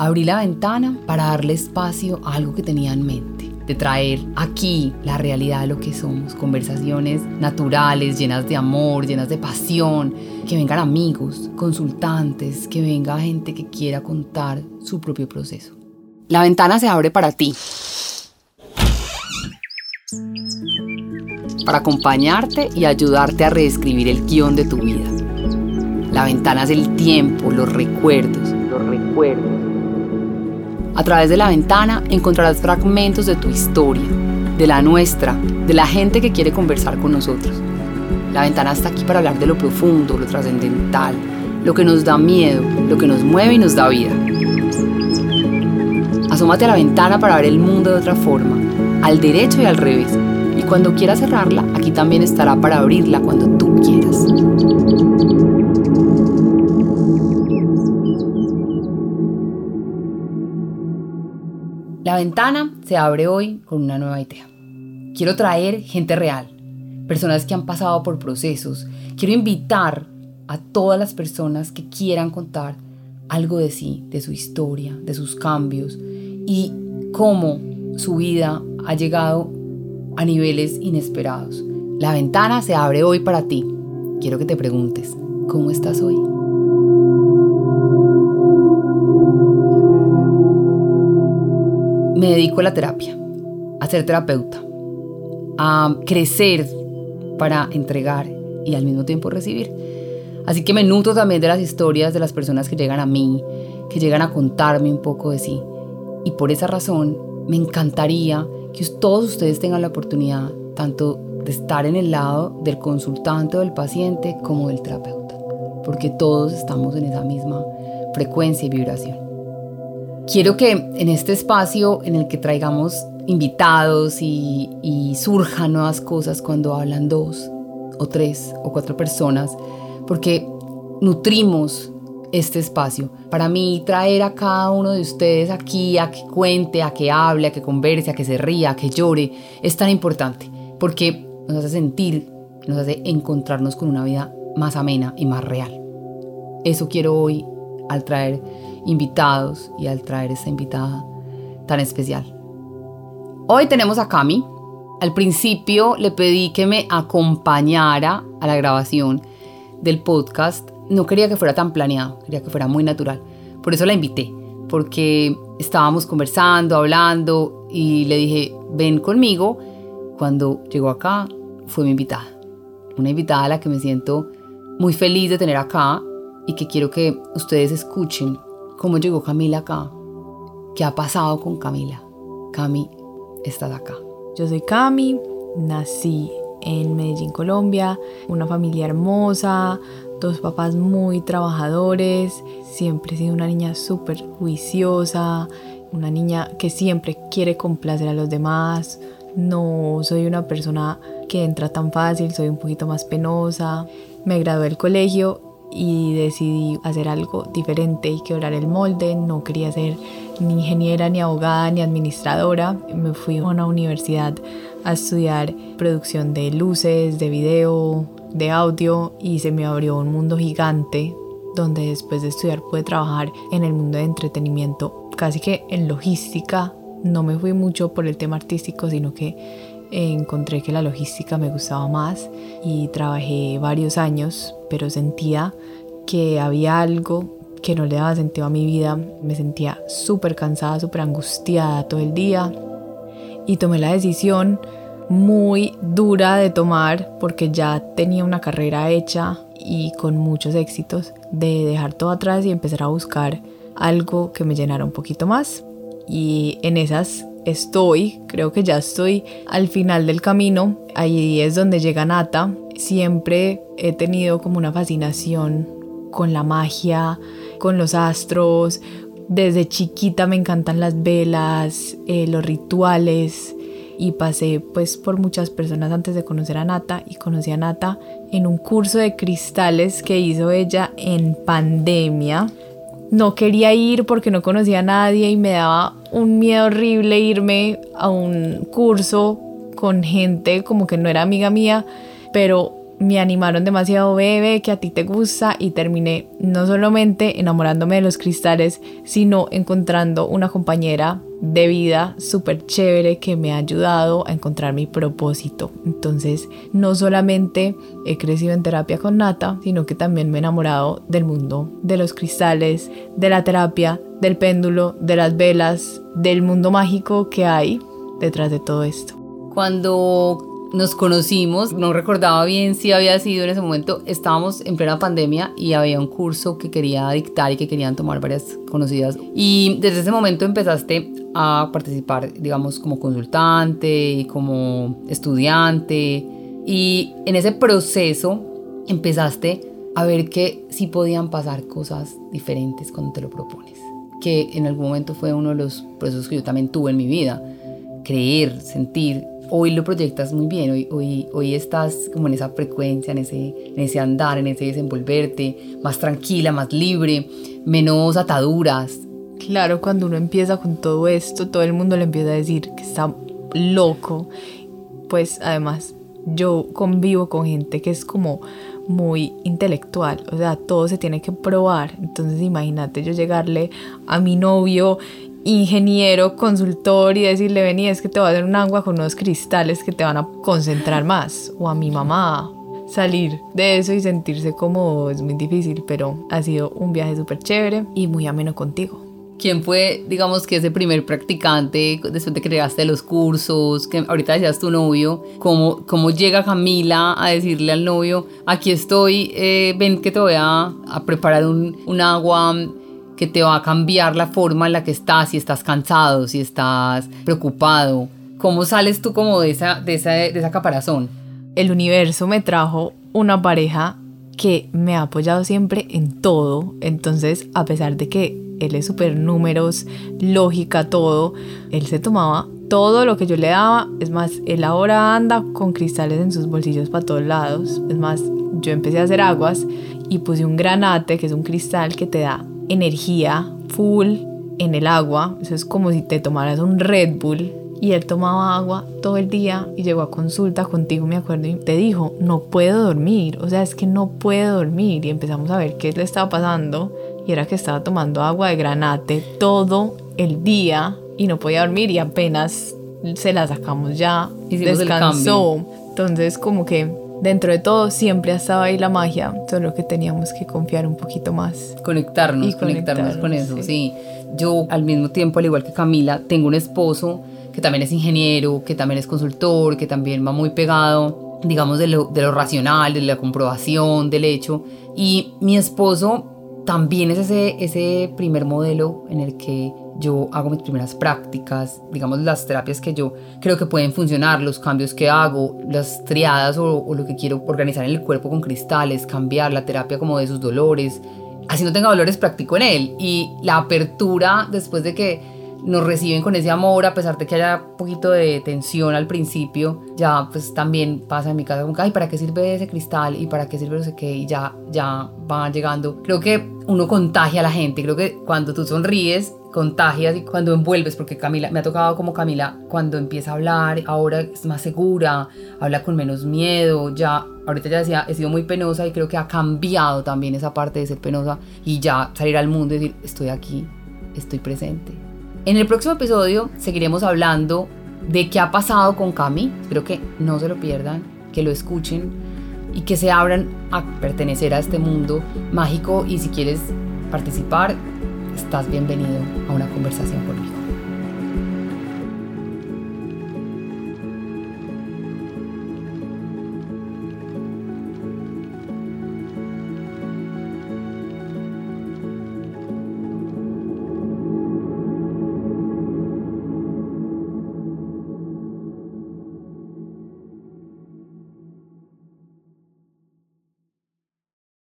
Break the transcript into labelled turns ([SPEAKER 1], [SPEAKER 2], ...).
[SPEAKER 1] Abrí la ventana para darle espacio a algo que tenía en mente, de traer aquí la realidad de lo que somos, conversaciones naturales, llenas de amor, llenas de pasión, que vengan amigos, consultantes, que venga gente que quiera contar su propio proceso. La ventana se abre para ti. Para acompañarte y ayudarte a reescribir el guion de tu vida. La ventana es el tiempo, los recuerdos. Los recuerdos. A través de la ventana encontrarás fragmentos de tu historia, de la nuestra, de la gente que quiere conversar con nosotros. La ventana está aquí para hablar de lo profundo, lo trascendental, lo que nos da miedo, lo que nos mueve y nos da vida. Asómate a la ventana para ver el mundo de otra forma, al derecho y al revés. Y cuando quieras cerrarla, aquí también estará para abrirla cuando tú quieras. La ventana se abre hoy con una nueva idea. Quiero traer gente real, personas que han pasado por procesos. Quiero invitar a todas las personas que quieran contar algo de sí, de su historia, de sus cambios, y cómo su vida ha llegado a niveles inesperados. La ventana se abre hoy para ti. Quiero que te preguntes, ¿cómo estás hoy? Me dedico a la terapia, a ser terapeuta, a crecer para entregar y al mismo tiempo recibir. Así que me nutro también de las historias de las personas que llegan a mí, que llegan a contarme un poco de sí. Y por esa razón me encantaría que todos ustedes tengan la oportunidad tanto de estar en el lado del consultante o del paciente como del terapeuta, porque todos estamos en esa misma frecuencia y vibración. Quiero que en este espacio en el que traigamos invitados y, y surjan nuevas cosas cuando hablan dos o tres o cuatro personas, porque nutrimos este espacio. Para mí, traer a cada uno de ustedes aquí a que cuente, a que hable, a que converse, a que se ría, a que llore, es tan importante porque nos hace sentir, nos hace encontrarnos con una vida más amena y más real. Eso quiero hoy al traer invitados y al traer esta invitada tan especial. Hoy tenemos a Cami. Al principio le pedí que me acompañara a la grabación del podcast no quería que fuera tan planeado, quería que fuera muy natural. Por eso la invité, porque estábamos conversando, hablando y le dije, ven conmigo. Cuando llegó acá, fue mi invitada. Una invitada a la que me siento muy feliz de tener acá y que quiero que ustedes escuchen cómo llegó Camila acá, qué ha pasado con Camila. Cami, estás acá.
[SPEAKER 2] Yo soy Cami, nací en Medellín, Colombia, una familia hermosa, dos papás muy trabajadores, siempre he sido una niña súper juiciosa, una niña que siempre quiere complacer a los demás, no soy una persona que entra tan fácil, soy un poquito más penosa. Me gradué del colegio y decidí hacer algo diferente y quebrar el molde. No quería ser ni ingeniera, ni abogada, ni administradora. Me fui a una universidad a estudiar producción de luces, de video, de audio y se me abrió un mundo gigante donde después de estudiar pude trabajar en el mundo de entretenimiento, casi que en logística. No me fui mucho por el tema artístico, sino que encontré que la logística me gustaba más y trabajé varios años, pero sentía que había algo que no le daba sentido a mi vida. Me sentía súper cansada, súper angustiada todo el día y tomé la decisión muy dura de tomar porque ya tenía una carrera hecha y con muchos éxitos de dejar todo atrás y empezar a buscar algo que me llenara un poquito más. Y en esas estoy, creo que ya estoy al final del camino. Ahí es donde llega Nata. Siempre he tenido como una fascinación con la magia, con los astros. Desde chiquita me encantan las velas, eh, los rituales y pasé pues por muchas personas antes de conocer a Nata y conocí a Nata en un curso de cristales que hizo ella en pandemia. No quería ir porque no conocía a nadie y me daba un miedo horrible irme a un curso con gente como que no era amiga mía, pero me animaron demasiado, bebé, que a ti te gusta y terminé no solamente enamorándome de los cristales, sino encontrando una compañera de vida súper chévere que me ha ayudado a encontrar mi propósito. Entonces, no solamente he crecido en terapia con Nata, sino que también me he enamorado del mundo de los cristales, de la terapia, del péndulo, de las velas, del mundo mágico que hay detrás de todo esto.
[SPEAKER 1] Cuando nos conocimos, no recordaba bien si había sido en ese momento, estábamos en plena pandemia y había un curso que quería dictar y que querían tomar varias conocidas. Y desde ese momento empezaste a participar, digamos, como consultante y como estudiante. Y en ese proceso empezaste a ver que sí podían pasar cosas diferentes cuando te lo propones. Que en algún momento fue uno de los procesos que yo también tuve en mi vida. Creer, sentir hoy lo proyectas muy bien, hoy, hoy, hoy estás como en esa frecuencia, en ese, en ese andar, en ese desenvolverte, más tranquila, más libre, menos ataduras.
[SPEAKER 2] Claro, cuando uno empieza con todo esto, todo el mundo le empieza a decir que está loco. Pues además, yo convivo con gente que es como muy intelectual, o sea, todo se tiene que probar. Entonces, imagínate yo llegarle a mi novio ingeniero, consultor y decirle, vení, es que te voy a hacer un agua con unos cristales que te van a concentrar más. O a mi mamá, salir de eso y sentirse como es muy difícil, pero ha sido un viaje súper chévere y muy ameno contigo.
[SPEAKER 1] ¿Quién fue, digamos, que ese primer practicante después de que llegaste a los cursos? Que ahorita decías tu novio. ¿Cómo, cómo llega Camila a decirle al novio, aquí estoy, eh, ven que te voy a, a preparar un, un agua que te va a cambiar la forma en la que estás, si estás cansado, si estás preocupado. ¿Cómo sales tú como de esa, de esa, de esa caparazón?
[SPEAKER 2] El universo me trajo una pareja que me ha apoyado siempre en todo. Entonces, a pesar de que él es súper números, lógica, todo, él se tomaba todo lo que yo le daba. Es más, él ahora anda con cristales en sus bolsillos para todos lados. Es más, yo empecé a hacer aguas y puse un granate, que es un cristal que te da energía full en el agua. Eso es como si te tomaras un Red Bull. Y él tomaba agua todo el día y llegó a consulta contigo, me acuerdo, y te dijo, no puedo dormir. O sea, es que no puedo dormir. Y empezamos a ver qué le estaba pasando. Y era que estaba tomando agua de granate todo el día y no podía dormir y apenas se la sacamos ya.
[SPEAKER 1] Hicimos descansó.
[SPEAKER 2] Entonces como que dentro de todo siempre estaba ahí la magia, solo que teníamos que confiar un poquito más.
[SPEAKER 1] Conectarnos, conectarnos, con eso, sí. Yo al mismo tiempo, al igual que Camila, tengo un esposo que también es ingeniero, que también es consultor, que también va muy pegado, digamos, de lo, de lo racional, de la comprobación, del hecho. Y mi esposo también es ese, ese primer modelo en el que yo hago mis primeras prácticas, digamos las terapias que yo creo que pueden funcionar, los cambios que hago, las triadas o, lo que quiero organizar en el cuerpo con cristales, cambiar la terapia como de sus dolores, así no tenga dolores practico en él. Y la apertura después de que nos reciben con ese amor a pesar de que haya un poquito de tensión al principio ya pues también pasa en mi casa como ay para qué sirve ese cristal y para qué sirve no sé qué y ya ya van llegando. Creo que uno contagia a la gente. Creo que cuando tú sonríes contagias y cuando envuelves, porque Camila, me ha tocado como Camila, cuando empieza a hablar, ahora es más segura, habla con menos miedo, ya, ahorita ya decía, he sido muy penosa y creo que ha cambiado también esa parte de ser penosa y ya salir al mundo y decir, estoy aquí, estoy presente. En el próximo episodio seguiremos hablando de qué ha pasado con Cami, espero que no se lo pierdan, que lo escuchen y que se abran a pertenecer a este mundo mágico y si quieres participar, estás bienvenido a una conversación conmigo.